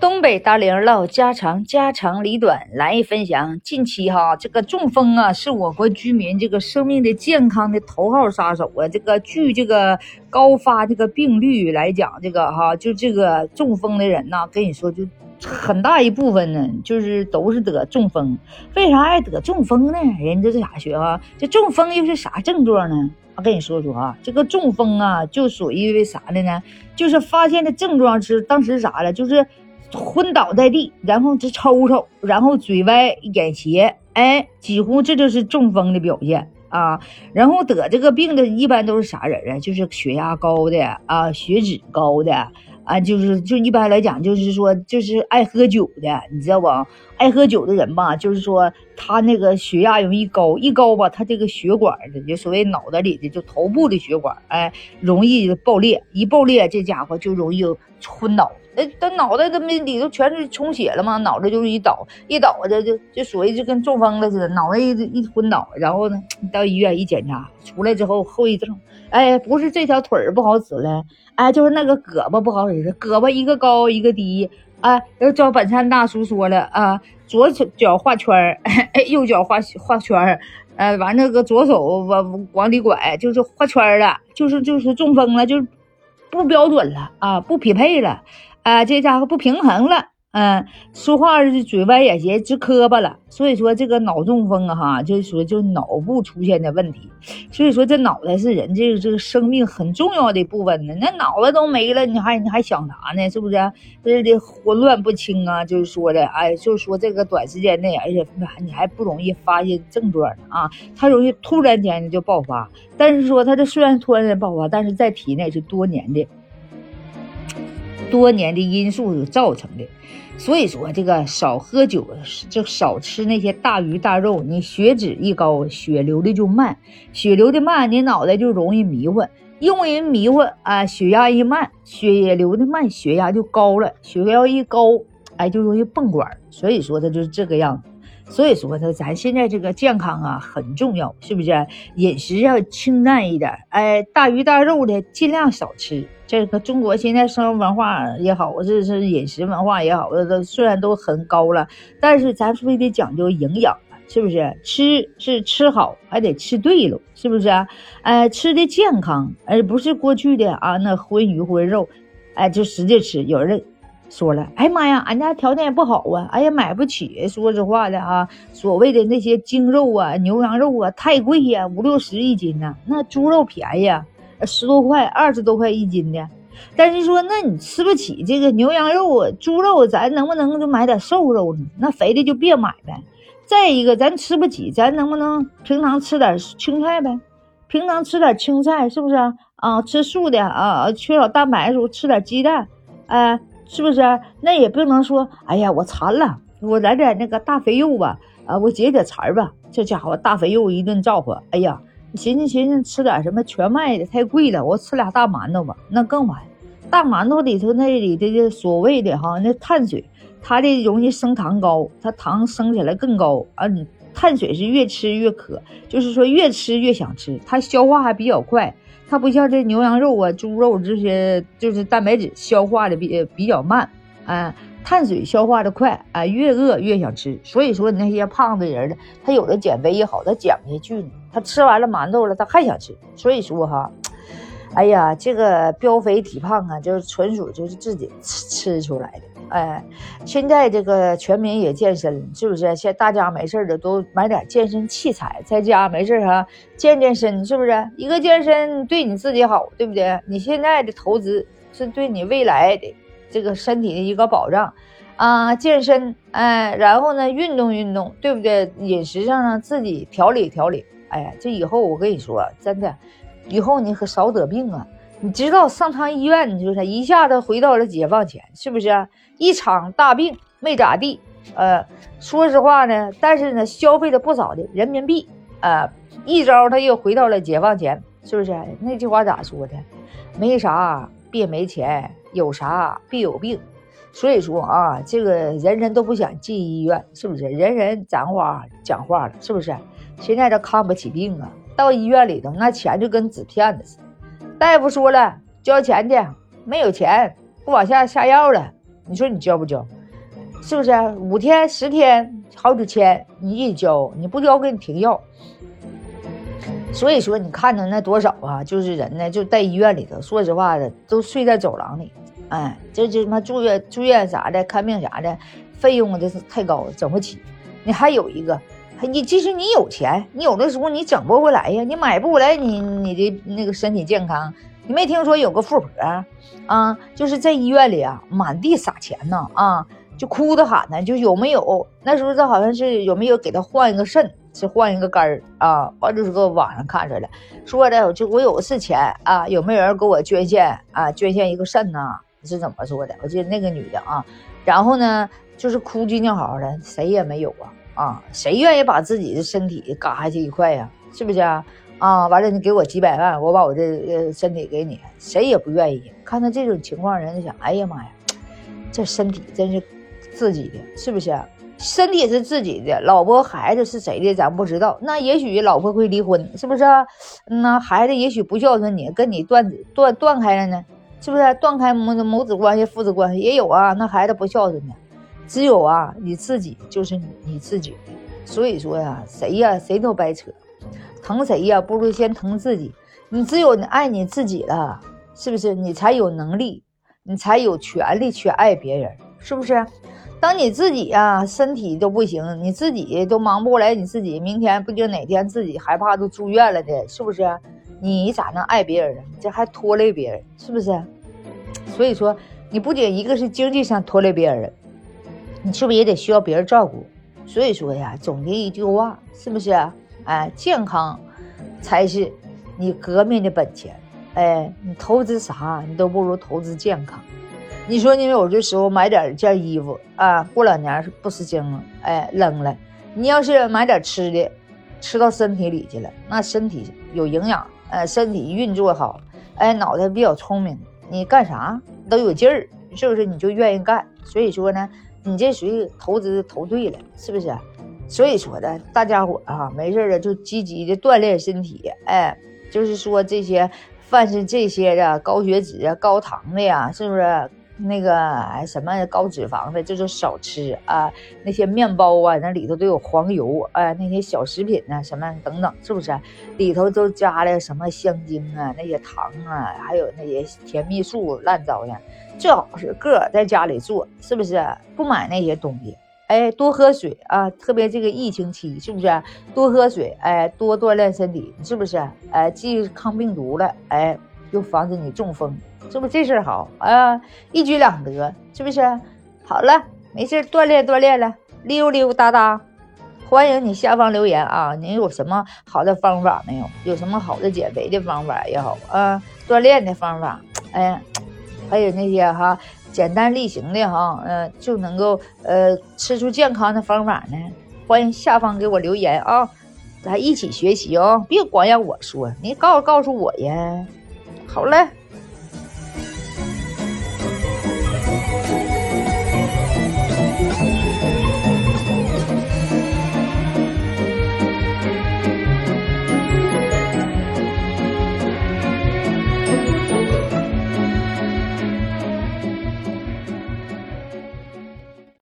东北大玲唠家长，家长里短来分享。近期哈，这个中风啊，是我国居民这个生命的健康的头号杀手啊。这个据这个高发这个病率来讲，这个哈，就这个中风的人呐，跟你说，就很大一部分呢，就是都是得中风。为啥爱得中风呢？人家这咋学啊？这中风又是啥症状呢？我跟你说说啊，这个中风啊，就属于为啥的呢？就是发现的症状是当时啥了？就是昏倒在地，然后直抽抽，然后嘴歪眼斜，哎，几乎这就是中风的表现啊。然后得这个病的一般都是啥人啊？就是血压高的啊，血脂高的。啊，就是就一般来讲，就是说，就是爱喝酒的，你知道不？爱喝酒的人吧，就是说他那个血压容易高，一高吧，他这个血管的，就所谓脑袋里的，就头部的血管，哎，容易爆裂，一爆裂，这家伙就容易昏倒。那他脑袋他妈里头全是充血了吗？脑袋就是一倒，一倒这就就所谓就跟中风了似的，脑袋一一昏倒，然后呢，到医院一检查，出来之后后遗症，哎，不是这条腿儿不好使了。哎，就是那个胳膊不好使，胳膊一个高一个低，啊，要照本山大叔说了啊，左脚画圈儿，右脚画画圈儿，呃，完那个左手往往里拐，就是画圈了，就是就是中风了，就是不标准了啊，不匹配了，啊，这家伙不平衡了。嗯，说话是嘴歪眼斜，直磕巴了。所以说这个脑中风啊，哈，就是说就脑部出现的问题。所以说这脑袋是人这个这个生命很重要的部分呢。那脑子都没了，你还你还想啥呢？是不是？这的混乱不清啊，就是说的，哎，就是说这个短时间内，而且你还不容易发现症状啊，它容易突然间就爆发。但是说它这虽然突然间爆发，但是在体内是多年的。多年的因素造成的，所以说这个少喝酒，就少吃那些大鱼大肉。你血脂一高，血流的就慢，血流的慢，你脑袋就容易迷糊，用人迷糊啊，血压一慢，血液流的慢，血压就高了，血压一高，哎，就容易泵管。所以说它就是这个样子。所以说它咱现在这个健康啊很重要，是不是？饮食要清淡一点，哎，大鱼大肉的尽量少吃。这个中国现在生活文化也好，这是饮食文化也好，都虽然都很高了，但是咱非得讲究营养是不是？吃是吃好，还得吃对了，是不是？哎，吃的健康，而不是过去的啊那荤鱼荤肉，哎，就使劲吃。有人说了，哎妈呀，俺家条件也不好啊，哎呀买不起。说实话的啊，所谓的那些精肉啊、牛羊肉啊，太贵呀，五六十一斤呢，那猪肉便宜。啊十多块、二十多块一斤的，但是说，那你吃不起这个牛羊肉、猪肉，咱能不能就买点瘦肉呢？那肥的就别买呗。再一个，咱吃不起，咱能不能平常吃点青菜呗？平常吃点青菜，是不是啊？啊吃素的啊，缺少蛋白的时候，吃点鸡蛋，哎，是不是？那也不能说，哎呀，我馋了，我来点那个大肥肉吧，啊，我解解馋吧。这家伙大肥肉一顿造化，哎呀。寻思寻思，吃点什么全麦的太贵了，我吃俩大馒头吧，那更完。大馒头里头那里的所谓的哈，那碳水，它的容易升糖高，它糖升起来更高啊。碳水是越吃越渴，就是说越吃越想吃，它消化还比较快，它不像这牛羊肉啊、猪肉这些，就是蛋白质消化的比比较慢啊。碳水消化的快啊，越饿越想吃，所以说那些胖的人呢，他有的减肥也好，他减不下去呢。他吃完了馒头了，他还想吃。所以说哈，哎呀，这个膘肥体胖啊，就是纯属就是自己吃吃出来的。哎，现在这个全民也健身，是不是？现大家没事的都买点健身器材，在家没事哈健健身，是不是？一个健身对你自己好，对不对？你现在的投资是对你未来的。这个身体的一个保障，啊，健身，哎，然后呢，运动运动，对不对？饮食上呢，自己调理调理。哎呀，这以后我跟你说，真的，以后你可少得病啊！你知道上趟医院，你说他一下子回到了解放前，是不是？一场大病没咋地，呃，说实话呢，但是呢，消费了不少的人民币，呃，一招他又回到了解放前，是不是？那句话咋说的？没啥，别没钱。有啥必有病，所以说啊，这个人人都不想进医院，是不是？人人讲话讲话了，是不是？现在都看不起病啊，到医院里头那钱就跟纸片子似的。大夫说了，交钱去，没有钱不往下下药了。你说你交不交？是不是？五天、十天、好几千，你一交，你不交给你停药。所以说，你看着那多少啊？就是人呢，就在医院里头，说实话的，都睡在走廊里。哎，这就他妈住院、住院啥的，看病啥的，费用这是太高，整不起。你还有一个，你即使你有钱，你有的时候你整不回来呀，你买不回来你你的那个身体健康。你没听说有个富婆啊，就是在医院里啊，满地撒钱呢啊，就哭着喊呢，就有没有？那时候这好像是有没有给他换一个肾，是换一个肝儿啊？完就是搁网上看着了，说的就我有的是钱啊，有没有人给我捐献啊？捐献一个肾呐？是怎么说的？我记得那个女的啊，然后呢，就是哭唧尿嚎的，谁也没有啊啊，谁愿意把自己的身体嘎下去一块呀？是不是啊？啊，完了你给我几百万，我把我这身体给你，谁也不愿意。看到这种情况，人家想，哎呀妈呀，这身体真是自己的，是不是？身体是自己的，老婆孩子是谁的，咱不知道。那也许老婆会离婚，是不是？那孩子也许不孝顺你，跟你断断断开了呢。是不是断开母母子关系、父子关系也有啊？那孩子不孝顺呢，只有啊你自己就是你你自己。所以说呀，谁呀谁都白扯，疼谁呀不如先疼自己。你只有你爱你自己了，是不是？你才有能力，你才有权利去爱别人，是不是？当你自己呀身体都不行，你自己都忙不过来，你自己明天不定哪天自己害怕都住院了的，是不是？你咋能爱别人呢？这还拖累别人，是不是？所以说，你不仅一个是经济上拖累别人，你是不是也得需要别人照顾？所以说呀，总结一句话，是不是？哎，健康才是你革命的本钱。哎，你投资啥，你都不如投资健康。你说你有的时候买点件衣服啊，过两年不时兴了，哎，扔了。你要是买点吃的，吃到身体里去了，那身体有营养，呃，身体运作好，哎，脑袋比较聪明。你干啥都有劲儿，是不是？你就愿意干。所以说呢，你这属于投资投对了，是不是？所以说的，大家伙啊，没事的就积极的锻炼身体。哎，就是说这些，凡是这些的高血脂啊、高糖的呀，是不是？那个什么高脂肪的，这就少吃啊。那些面包啊，那里头都有黄油啊。那些小食品呢，什么等等，是不是？里头都加了什么香精啊，那些糖啊，还有那些甜蜜素，乱糟的。最好是个在家里做，是不是？不买那些东西。哎，多喝水啊，特别这个疫情期，是不是？多喝水，哎，多锻炼身体，是不是？哎，既抗病毒了，哎，又防止你中风。是不这事儿好啊？一举两得，是不是？好了，没事锻炼锻炼了，溜溜达达。欢迎你下方留言啊！你有什么好的方法没有？有什么好的减肥的方法也好啊，锻炼的方法，哎，还有那些哈简单例行的哈，嗯，就能够呃吃出健康的方法呢？欢迎下方给我留言啊，咱一起学习哦，别光让我说，你告告诉我呀。好嘞。